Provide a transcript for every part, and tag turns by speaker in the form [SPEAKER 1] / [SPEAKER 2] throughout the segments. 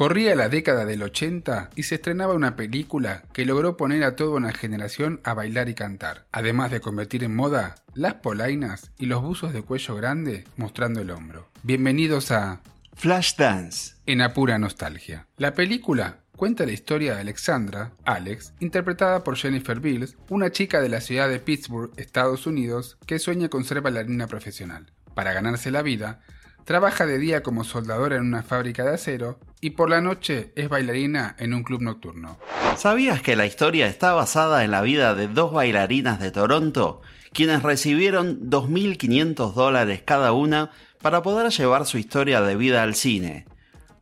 [SPEAKER 1] Corría la década del 80 y se estrenaba una película que logró poner a toda una generación a bailar y cantar, además de convertir en moda las polainas y los buzos de cuello grande mostrando el hombro. Bienvenidos a
[SPEAKER 2] Flashdance.
[SPEAKER 1] En apura nostalgia. La película cuenta la historia de Alexandra, Alex, interpretada por Jennifer Bills, una chica de la ciudad de Pittsburgh, Estados Unidos, que sueña con ser bailarina profesional. Para ganarse la vida, Trabaja de día como soldadora en una fábrica de acero y por la noche es bailarina en un club nocturno.
[SPEAKER 2] ¿Sabías que la historia está basada en la vida de dos bailarinas de Toronto, quienes recibieron 2.500 dólares cada una para poder llevar su historia de vida al cine?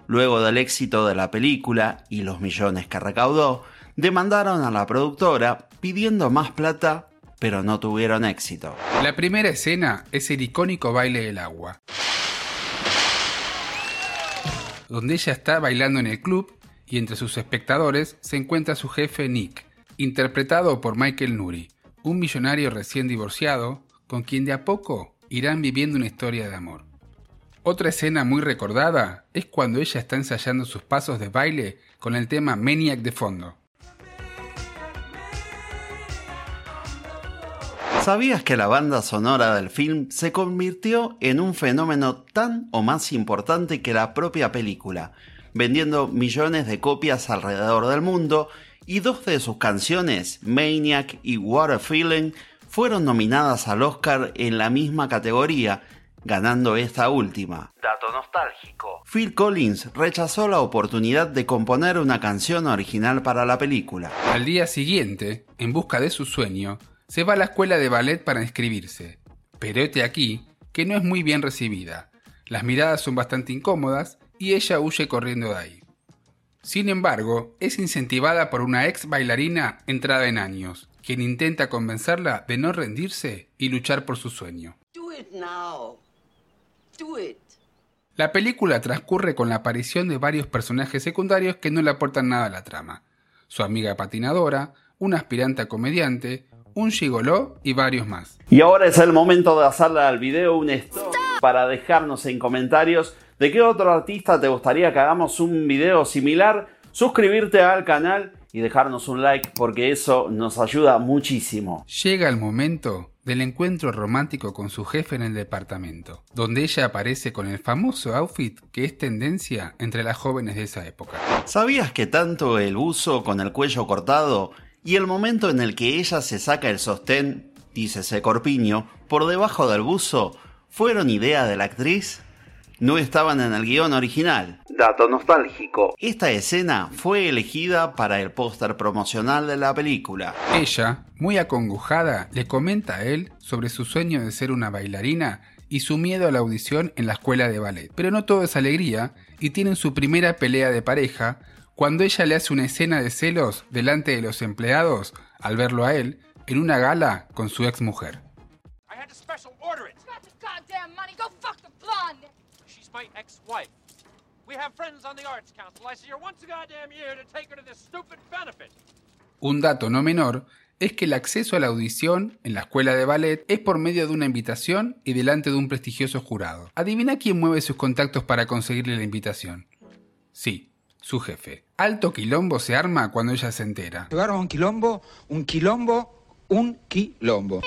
[SPEAKER 2] Luego del éxito de la película y los millones que recaudó, demandaron a la productora pidiendo más plata, pero no tuvieron éxito.
[SPEAKER 1] La primera escena es el icónico baile del agua donde ella está bailando en el club y entre sus espectadores se encuentra su jefe Nick, interpretado por Michael Nuri, un millonario recién divorciado con quien de a poco irán viviendo una historia de amor. Otra escena muy recordada es cuando ella está ensayando sus pasos de baile con el tema Maniac de fondo.
[SPEAKER 2] ¿Sabías que la banda sonora del film se convirtió en un fenómeno tan o más importante que la propia película, vendiendo millones de copias alrededor del mundo y dos de sus canciones, Maniac y What a Feeling, fueron nominadas al Oscar en la misma categoría, ganando esta última. Dato nostálgico. Phil Collins rechazó la oportunidad de componer una canción original para la película.
[SPEAKER 1] Al día siguiente, en busca de su sueño, se va a la escuela de ballet para inscribirse, pero este aquí que no es muy bien recibida. Las miradas son bastante incómodas y ella huye corriendo de ahí. Sin embargo, es incentivada por una ex bailarina entrada en años, quien intenta convencerla de no rendirse y luchar por su sueño. La película transcurre con la aparición de varios personajes secundarios que no le aportan nada a la trama. Su amiga patinadora, una aspirante a comediante, un gigoló y varios más.
[SPEAKER 2] Y ahora es el momento de hacerle al video un stop para dejarnos en comentarios de qué otro artista te gustaría que hagamos un video similar, suscribirte al canal y dejarnos un like porque eso nos ayuda muchísimo.
[SPEAKER 1] Llega el momento del encuentro romántico con su jefe en el departamento, donde ella aparece con el famoso outfit que es tendencia entre las jóvenes de esa época.
[SPEAKER 2] ¿Sabías que tanto el uso con el cuello cortado y el momento en el que ella se saca el sostén, dice ese corpiño, por debajo del buzo, fueron idea de la actriz? No estaban en el guion original. Dato nostálgico. Esta escena fue elegida para el póster promocional de la película.
[SPEAKER 1] Ella, muy acongojada, le comenta a él sobre su sueño de ser una bailarina y su miedo a la audición en la escuela de ballet. Pero no todo es alegría y tienen su primera pelea de pareja cuando ella le hace una escena de celos delante de los empleados al verlo a él en una gala con su ex mujer. Un dato no menor es que el acceso a la audición en la escuela de ballet es por medio de una invitación y delante de un prestigioso jurado. Adivina quién mueve sus contactos para conseguirle la invitación. Sí, su jefe. Alto quilombo se arma cuando ella se entera.
[SPEAKER 3] Llegaron un quilombo, un quilombo, un quilombo.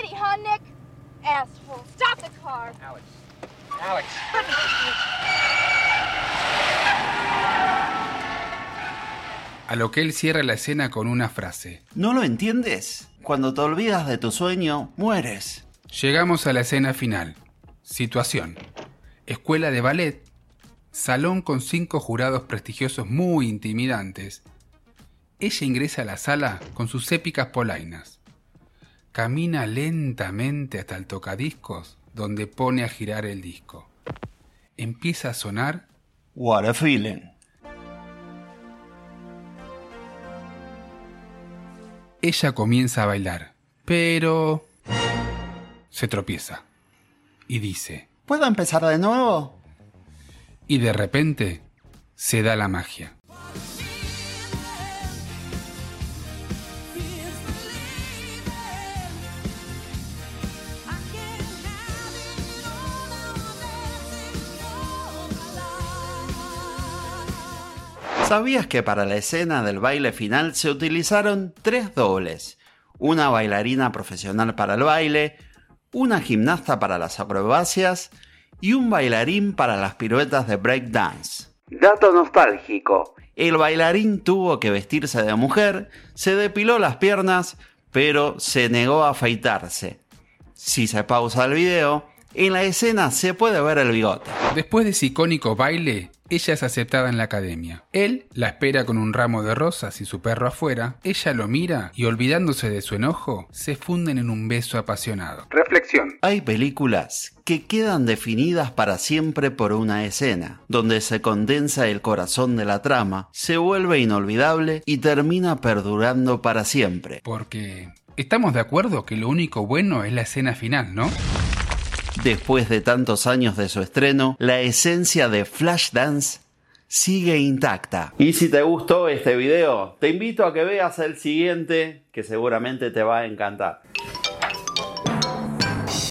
[SPEAKER 1] A lo que él cierra la escena con una frase.
[SPEAKER 2] ¿No lo entiendes? Cuando te olvidas de tu sueño, mueres.
[SPEAKER 1] Llegamos a la escena final. Situación. Escuela de ballet salón con cinco jurados prestigiosos muy intimidantes, ella ingresa a la sala con sus épicas polainas. Camina lentamente hasta el tocadiscos donde pone a girar el disco. Empieza a sonar
[SPEAKER 2] What a feeling.
[SPEAKER 1] Ella comienza a bailar, pero se tropieza y dice,
[SPEAKER 2] ¿Puedo empezar de nuevo?
[SPEAKER 1] Y de repente se da la magia.
[SPEAKER 2] ¿Sabías que para la escena del baile final se utilizaron tres dobles? Una bailarina profesional para el baile, una gimnasta para las acrobacias y un bailarín para las piruetas de breakdance. Dato nostálgico. El bailarín tuvo que vestirse de mujer, se depiló las piernas, pero se negó a afeitarse. Si se pausa el video, en la escena se puede ver el bigote.
[SPEAKER 1] Después de ese icónico baile, ella es aceptada en la academia. Él la espera con un ramo de rosas y su perro afuera. Ella lo mira y olvidándose de su enojo, se funden en un beso apasionado.
[SPEAKER 2] Reflexión. Hay películas que quedan definidas para siempre por una escena, donde se condensa el corazón de la trama, se vuelve inolvidable y termina perdurando para siempre.
[SPEAKER 1] Porque estamos de acuerdo que lo único bueno es la escena final, ¿no?
[SPEAKER 2] Después de tantos años de su estreno, la esencia de Flashdance sigue intacta. Y si te gustó este video, te invito a que veas el siguiente que seguramente te va a encantar.